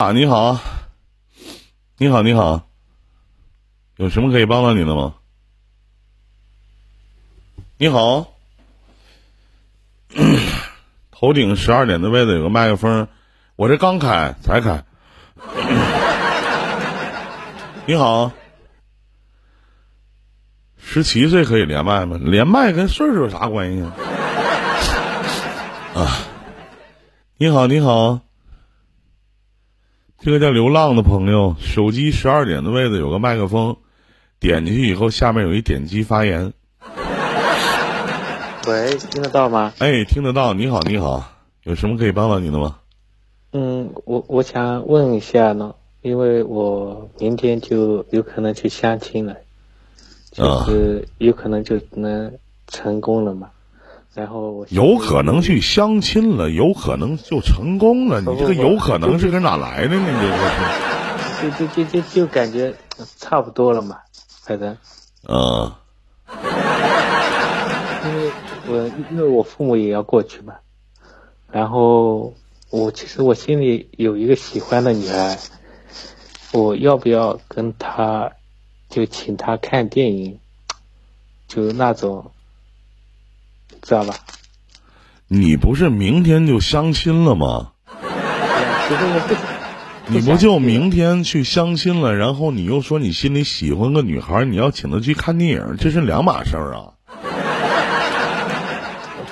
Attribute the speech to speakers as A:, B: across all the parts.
A: 啊，你好，你好，你好，有什么可以帮到你的吗？你好，头顶十二点的位置有个麦克风，我这刚开才开。你好，十七岁可以连麦吗？连麦跟岁数有啥关系啊？啊，你好，你好，这个叫流浪的朋友，手机十二点的位置有个麦克风，点进去以后，下面有一点击发言。
B: 喂，听得到吗？
A: 哎，听得到。你好，你好，有什么可以帮到你的吗？
B: 嗯，我我想问一下呢，因为我明天就有可能去相亲了，就是有可能就能成功了嘛。然后
A: 有可能去相亲了，有可能就成功了。你这个有可能是跟哪来的呢？
B: 你这就就就就感觉差不多了嘛，反正。
A: 嗯。
B: 因为。我因为我父母也要过去嘛，然后我其实我心里有一个喜欢的女孩，我要不要跟她就请她看电影，就那种，知道吧？
A: 你不是明天就相亲了吗？
B: 其实我
A: 不，你不就明天去相亲了，然后你又说你心里喜欢个女孩，你要请她去看电影，这是两码事儿啊。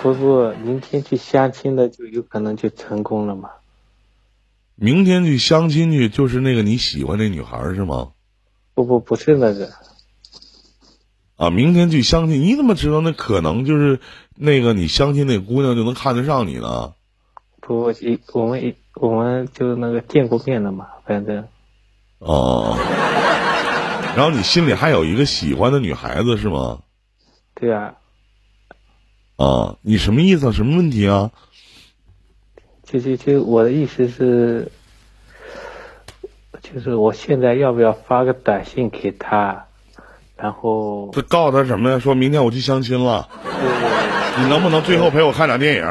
B: 不不，明天去相亲的就有可能就成功了嘛？
A: 明天去相亲去，就是那个你喜欢那女孩是吗？
B: 不不不是那个。
A: 啊，明天去相亲，你怎么知道那可能就是那个你相亲那姑娘就能看得上你呢？
B: 不，一我们一我们就那个见过面了嘛，反正。
A: 哦。然后你心里还有一个喜欢的女孩子是吗？
B: 对啊。
A: 啊，你什么意思？什么问题啊？
B: 就就就我的意思是，就是我现在要不要发个短信给他，然后
A: 这告诉他什么呀？说明天我去相亲了，你能不能最后陪我看场电影？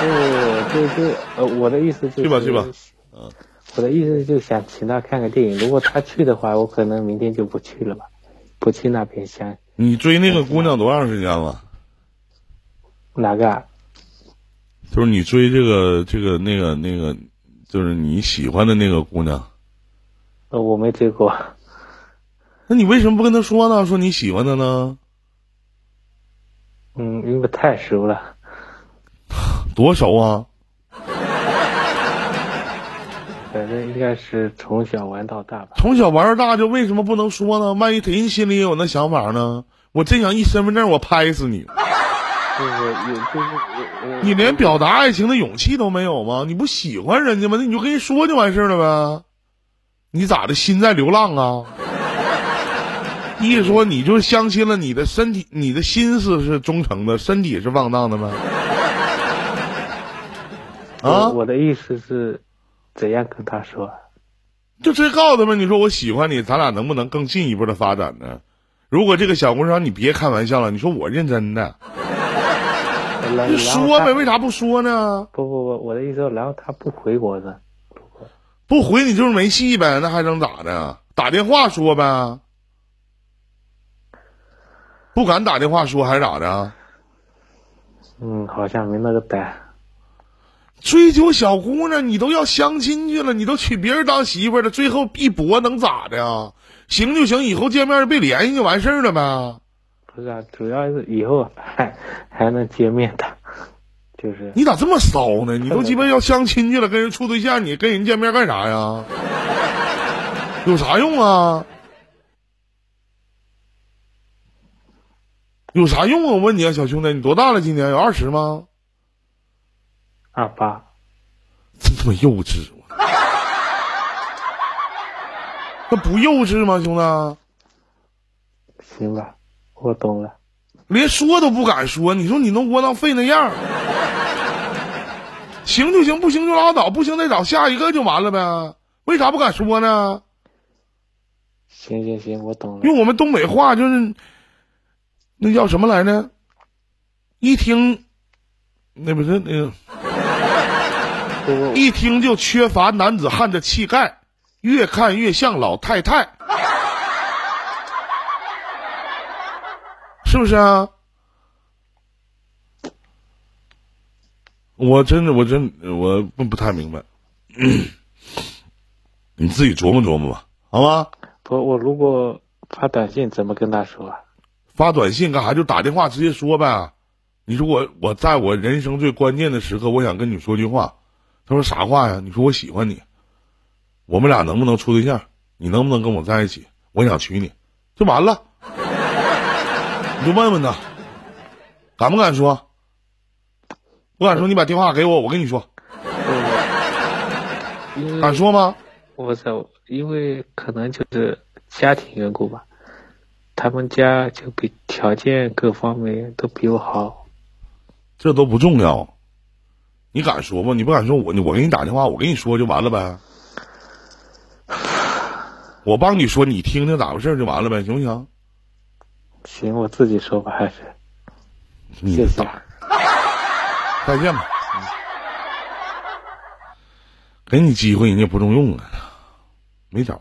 B: 不，就是呃，我的意思就是
A: 去吧去吧，
B: 嗯，我的意思就想请他看个电影。如果他去的话，我可能明天就不去了吧，不去那边相。
A: 你追那个姑娘多长时间了？
B: 哪个？
A: 就是你追这个这个那个那个，就是你喜欢的那个姑娘。
B: 呃，我没追过。
A: 那你为什么不跟他说呢？说你喜欢他呢？
B: 嗯，因为太熟了。
A: 多熟啊！
B: 反正应该是从小玩到大吧。
A: 从小玩到大，就为什么不能说呢？万一人心里也有那想法呢？我真想一身份证，我拍死你！
B: 就是有，就是
A: 你连表达爱情的勇气都没有吗？你不喜欢人家吗？那你就跟人说就完事了呗。你咋的？心在流浪啊？一说你就相亲了，你的身体、你的心思是忠诚的，身体是放荡的吗？啊？
B: 我的意思是，怎样跟他说？
A: 就直接告诉他们，你说我喜欢你，咱俩能不能更进一步的发展呢？如果这个小姑娘，你别开玩笑了，你说我认真的。你说呗，为啥不说
B: 呢？不不不，我的意思，然后他不回我的，
A: 不回你就是没戏呗，那还能咋的？打电话说呗，不敢打电话说还是咋的？
B: 嗯，好像没那个胆。
A: 追求小姑娘，你都要相亲去了，你都娶别人当媳妇了，最后一搏能咋的？行就行，以后见面别联系就完事儿了呗。
B: 不是啊，主要是以后还 还能见面的，就是
A: 你咋这么骚呢？你都鸡巴要相亲去了，跟人处对象，你跟人见面干啥呀？有啥用啊？有啥用啊？我问你啊，小兄弟，你多大了？今年有二十吗？
B: 二八，
A: 真他妈幼稚！那不幼稚吗，兄弟？
B: 行吧。我懂了，
A: 连说都不敢说。你说你能窝囊废那样？行就行，不行就拉倒，不行再找下一个就完了呗。为啥不敢说
B: 呢？行行行，我懂了。
A: 用我们东北话就是，那叫什么来着？一听，那不是那个，一听就缺乏男子汉的气概，越看越像老太太，是不是啊？我真的，我真我不不太明白，你自己琢磨琢磨吧，好吗？
B: 不，我如果发短信怎么跟他说啊？
A: 发短信干啥？就打电话直接说呗。你说我我在我人生最关键的时刻，我想跟你说句话。他说啥话呀？你说我喜欢你，我们俩能不能处对象？你能不能跟我在一起？我想娶你，就完了。你就问问他，敢不敢说？不敢说，你把电话给我，我跟你说。敢说吗？
B: 我操，因为可能就是家庭缘故吧，他们家就比条件各方面都比我好。
A: 这都不重要。你敢说吗？你不敢说，我我给你打电话，我跟你说就完了呗。我帮你说，你听听咋回事就完了呗，行不行？
B: 行，我自己说吧，还是
A: 你
B: 谢谢。
A: 再见吧。嗯给你机会，你也不中用啊，没招。